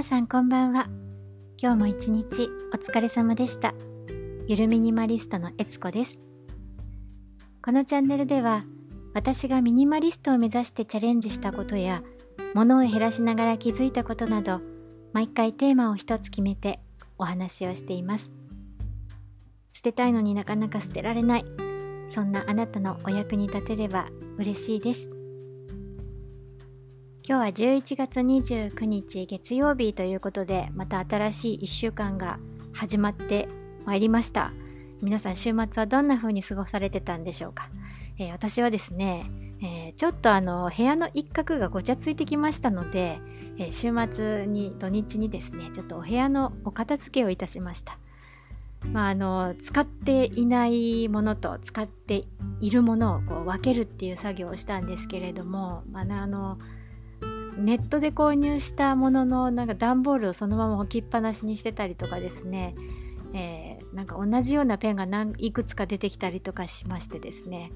皆さんこんばんは。今日も一日お疲れ様でした。ゆるミニマリストのえつこです。このチャンネルでは私がミニマリストを目指してチャレンジしたことや物を減らしながら気づいたことなど毎回テーマを一つ決めてお話をしています。捨てたいのになかなか捨てられない。そんなあなたのお役に立てれば嬉しいです。今日は11月29日月曜日ということでまた新しい1週間が始まってまいりました。皆さん週末はどんな風に過ごされてたんでしょうか、えー、私はですね、えー、ちょっとあの部屋の一角がごちゃついてきましたので、えー、週末に土日にですねちょっとお部屋のお片付けをいたしました。まあ、あの使っていないものと使っているものをこう分けるっていう作業をしたんですけれども、まあ、あのネットで購入したもののなんか段ボールをそのまま置きっぱなしにしてたりとかですね、えー、なんか同じようなペンが何いくつか出てきたりとかしましてですね、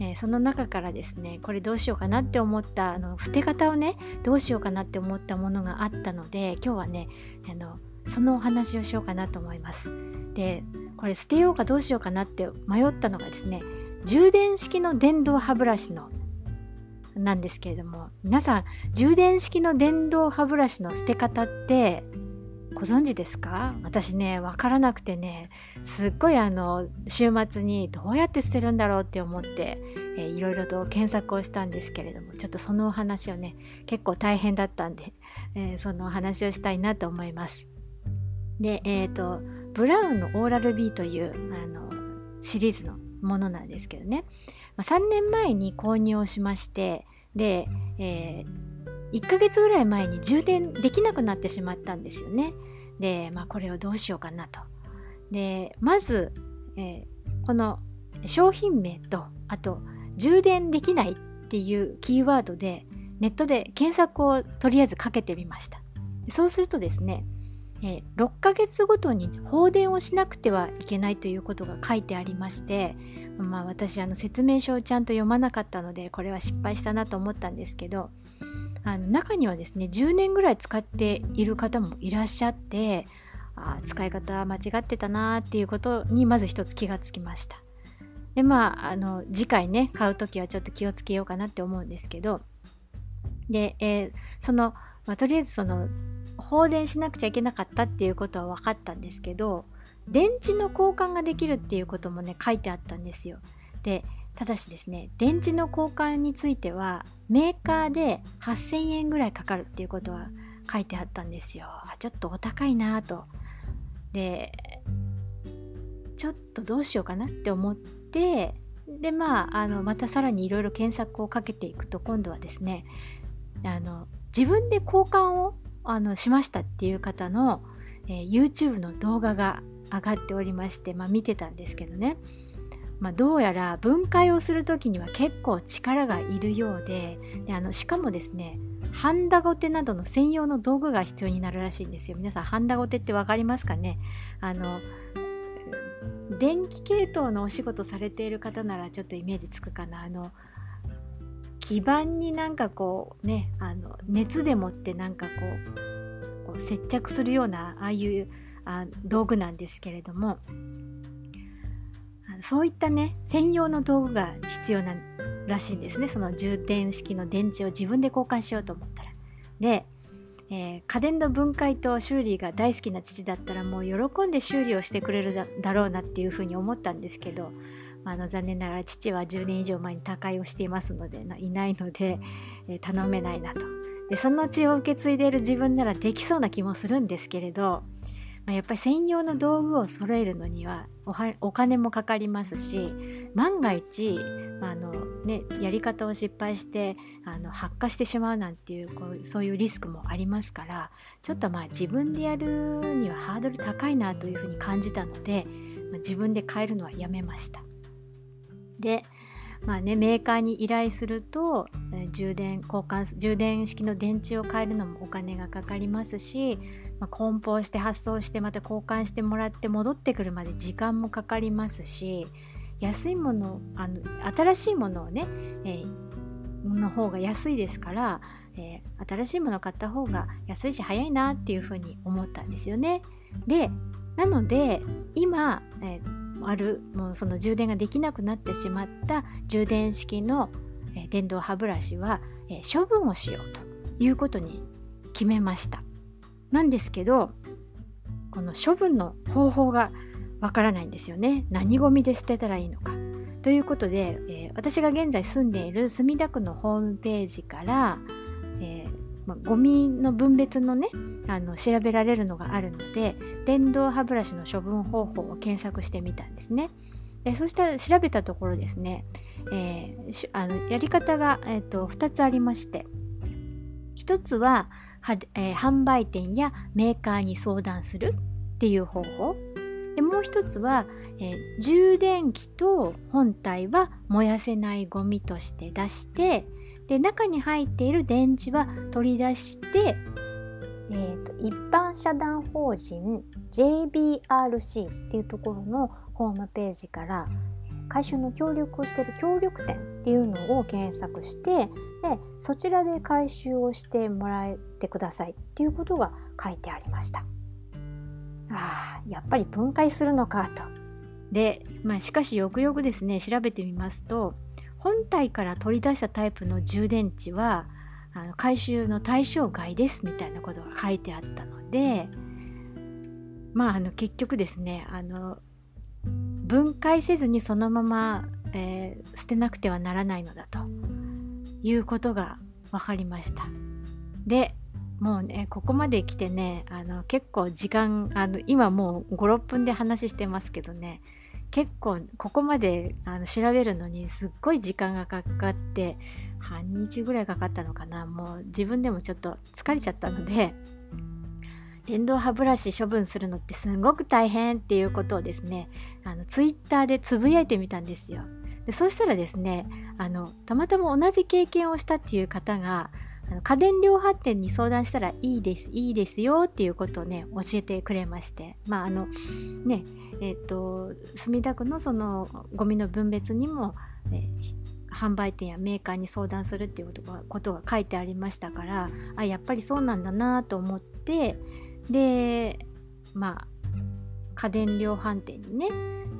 えー、その中からですねこれどうしようかなって思ったあの捨て方をねどうしようかなって思ったものがあったので今日はねあのそのお話をしようかなと思います。でこれ捨てようかどうしようかなって迷ったのがですね充電式の電動歯ブラシのなんですけれども皆さん充電式の電動歯ブラシの捨て方ってご存知ですか？私ね分からなくてねすっごいあの週末にどうやって捨てるんだろうって思って、いろいろと検索をしたんですけれどもちょっとそのお話をね結構大変だったんで、えー、そのお話をしたいなと思います。でえ、ー、とブラウンのオーラル B というあのシリーズのものなんですけどねまあ、3年前に購入をしましてで、えー、1ヶ月ぐらい前に充電できなくなってしまったんですよね。で、まあ、これをどうしようかなと。でまず、えー、この商品名とあと充電できないっていうキーワードでネットで検索をとりあえずかけてみました。そうするとですねえ6ヶ月ごとに放電をしなくてはいけないということが書いてありまして、まあ、私あの説明書をちゃんと読まなかったのでこれは失敗したなと思ったんですけどあの中にはですね10年ぐらい使っている方もいらっしゃってあ使い方間違ってたなっていうことにまず一つ気がつきました。でまああの次回ね買う時はちょっと気をつけようかなって思うんですけどで、えー、その、まあ、とりあえずその放電しなくちゃいけなかったっていうことは分かったんですけど電池の交換ができるっていうこともね書いてあったんですよ。でただしですね電池の交換についてはメーカーで8000円ぐらいかかるっていうことは書いてあったんですよ。ちょっとお高いなと。でちょっとどうしようかなって思ってでまああのまたさらにいろいろ検索をかけていくと今度はですねあの自分で交換をあのしましたっていう方の、えー、YouTube の動画が上がっておりまして、まあ、見てたんですけどね、まあ、どうやら分解をする時には結構力がいるようでであのしかもですねハンダゴテなどの専用の道具が必要になるらしいんですよ。皆さんハンダゴテって分かりますかね？あの電気系統のお仕事されている方ならちょっとイメージつくかな。あの基板になんかこうねあの熱でもってなんかこうこう接着するようなああいうあ道具なんですけれどもそういったね専用の道具が必要ならしいんですねその充電式の電池を自分で交換しようと思ったら。で、えー、家電の分解と修理が大好きな父だったらもう喜んで修理をしてくれるだろうなっていうふうに思ったんですけどまあの残念ながら父は10年以上前に他界をしていますのでいないので、えー、頼めないなとでその血を受け継いでいる自分ならできそうな気もするんですけれど、まあ、やっぱり専用の道具を揃えるのにはお金もかかりますし万が一、まあ、あのね、やり方を失敗してあの発火してしまうなんていうこうそういうリスクもありますからちょっとまあ自分でやるにはハードル高いなというふうに感じたので、まあ、自分で変えるのはやめました。でまあね、メーカーに依頼すると、えー、充電交換充電式の電池を変えるのもお金がかかりますし、まあ、梱包して発送してまた交換してもらって戻ってくるまで時間もかかりますし安いものあの新しいものをね、えー、の方が安いですから、えー、新しいものを買った方が安いし早いなっていうふうに思ったんですよね。でなので今、えー、あるもうその充電ができなくなってしまった充電式の、え、電動歯ブラシは、えー、処分をしようということに決めました。なんですけどこの処分の方法がわからないんですよね。何ゴミで捨てたらいいのか。ということで、えー、私が現在住んでいる墨田区のホームページから、えーまゴミの分別のねあの調べられるのがあるので電動歯ブラシの処分方法を検索してみたんですね。でそしたら調べたところですね、えー、あのやり方が、えーと、2つありまして1つはは、えー、販売店やメーカーに相談するっていう方法。でもう1つは、えー、充電器と本体は燃やせないゴミとして出してで中に入っている電池は取り出してえーと、一般社団法人 JBRC っていうところのホームページから回収の協力をしている協力店っていうのを検索してでそちらで回収をしてもらえてくださいっていうことが書いてありました。あやっぱり分解するのかと。で、まあ、しかしよくよくですね調べてみますと本体から取り出したタイプの充電池はあの回収の対象外ですみたいなことが書いてあったのでまああの結局ですねあの分解せずにそのまま、えー、捨てなくてはならないのだということが分かりました。でもうねここまで来てねあの結構時間あの今もう56分で話してますけどね結構ここまであの調べるのにすっごい時間がかかって半日ぐらいかかったのかな。もう自分でもちょっと疲れちゃったので電動歯ブラシ処分するのってすごく大変っていうことをですねあのツイッターでつぶやいてみたんですよ。でそうしたらですねあのたまたま同じ経験をしたっていう方が家電量販店に相談したらいいですいいですよっていうことをね教えてくれまして。まああのねえっ、と墨田区のそのゴミの分別にも、ね、販売店やメーカーに相談するっていうことが書いてありましたからあやっぱりそうなんだなと思ってでまあ家電量販店にね、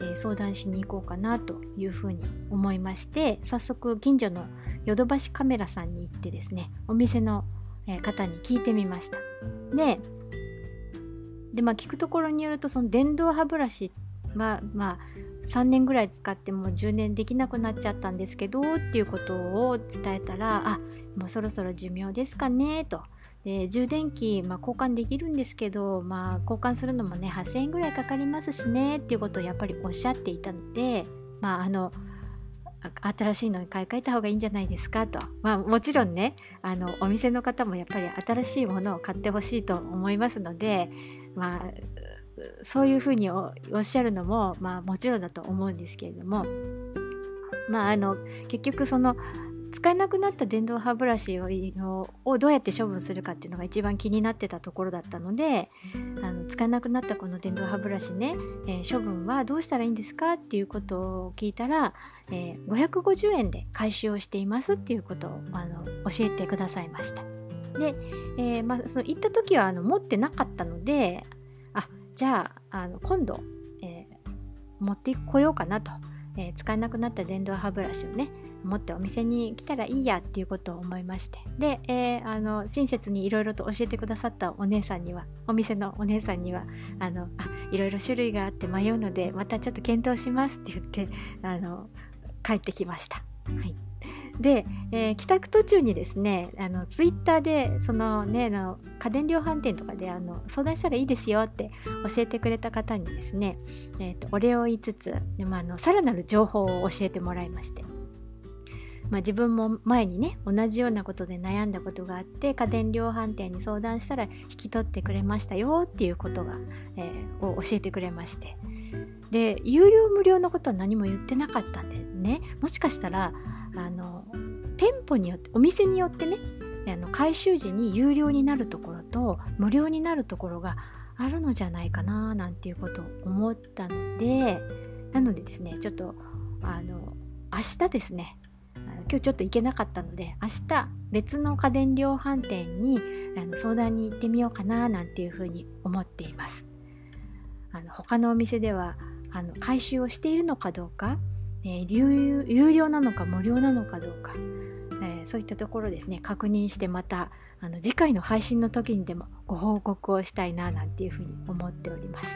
えー、相談しに行こうかなというふうに思いまして早速近所のヨドバシカメラさんに行ってですねお店の方に聞いてみました。ででまあ聞くところによるとその電動歯ブラシはまあ3年ぐらい使っても充電できなくなっちゃったんですけどっていうことを伝えたらあもうそろそろ寿命ですかねとで充電器、まあ、交換できるんですけど、まあ、交換するのもね8000円ぐらいかかりますしねっていうことをやっぱりおっしゃっていたのでまああの新しいのに買い替えた方がいいんじゃないですかと。まあもちろんねあのお店の方もやっぱり新しいものを買ってほしいと思いますのでまあそういうふうにおっしゃるのも、まあ、もちろんだと思うんですけれども、まあ、あの結局その使えなくなった電動歯ブラシををどうやって処分するかっていうのが一番気になってたところだったのであの使えなくなったこの電動歯ブラシね、えー、処分はどうしたらいいんですかっていうことを聞いたら、えー、550円で回収をしていますっていうことをあの教えてくださいました。で、えーまあ、その行った時はあの持ってなかったのであじゃああの今度、え、持ってこようかなと、えー、使えなくなった電動歯ブラシをね持ってお店に来たらいいやっていうことを思いましてで、えー、あの親切にいろいろと教えてくださったお姉さんにはお店のお姉さんにはあのいろいろ種類があって迷うのでまたちょっと検討しますって言ってあの帰ってきました。はいで、えー、帰宅途中にですねあのツイッターでそのねの家電量販店とかであの相談したらいいですよって教えてくれた方にですね、えーと、お礼を言いつつでもあのさらなる情報を教えてもらいまして。まあ、自分も前にね同じようなことで悩んだことがあって家電量販店に相談したら引き取ってくれましたよっていうことが、えー、を教えてくれましてで有料無料のことは何も言ってなかったんでねもしかしたらあの店舗によってお店によってねあの回収時に有料になるところと無料になるところがあるのじゃないかななんていうことを思ったのでなのでですねちょっとあの明日ですね今日ちょっと行けなかったので明日別の家電量販店にあの相談に行ってみようかななんていうふうに思っています。あの他のお店ではあの回収をしているのかどうか、えー、有有料なのか無料なのかどうか、えー、そういったところですね。確認してまたあの次回の配信の時にでもご報告をしたいななんていうふうに思っております。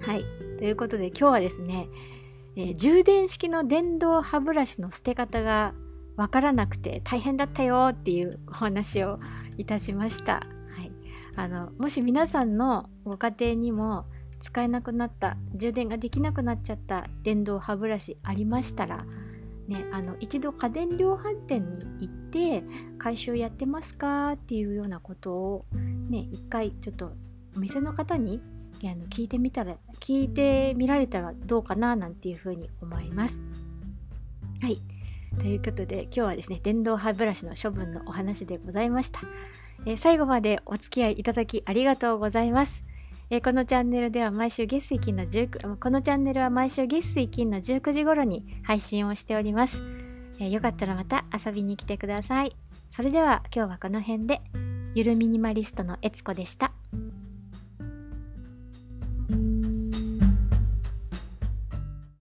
はい。ということで今日はですねえー、充電式の電動歯ブラシの捨て方がわからなくて大変だったよっていうお話をいたしました。はい、あのもし皆さんのご家庭にも使えなくなった充電ができなくなっちゃった電動歯ブラシありましたら、ね、あの一度家電量販店に行って回収やってますか？っていうようなことをね一回ちょっとお店の方にあの聞いてみたら聞いてみられたらどうかななんていうふうに思います。はい。ということで今日はですね電動歯ブラシの処分のお話でございました、え、最後までお付き合いいただきありがとうございます、えー、このチャンネルでは毎週月水金の19このチャンネルは毎週月水金の19時頃に配信をしております、えー、よかったらまた遊びに来てください。それでは今日はこの辺で。ゆるミニマリストのえつこでした。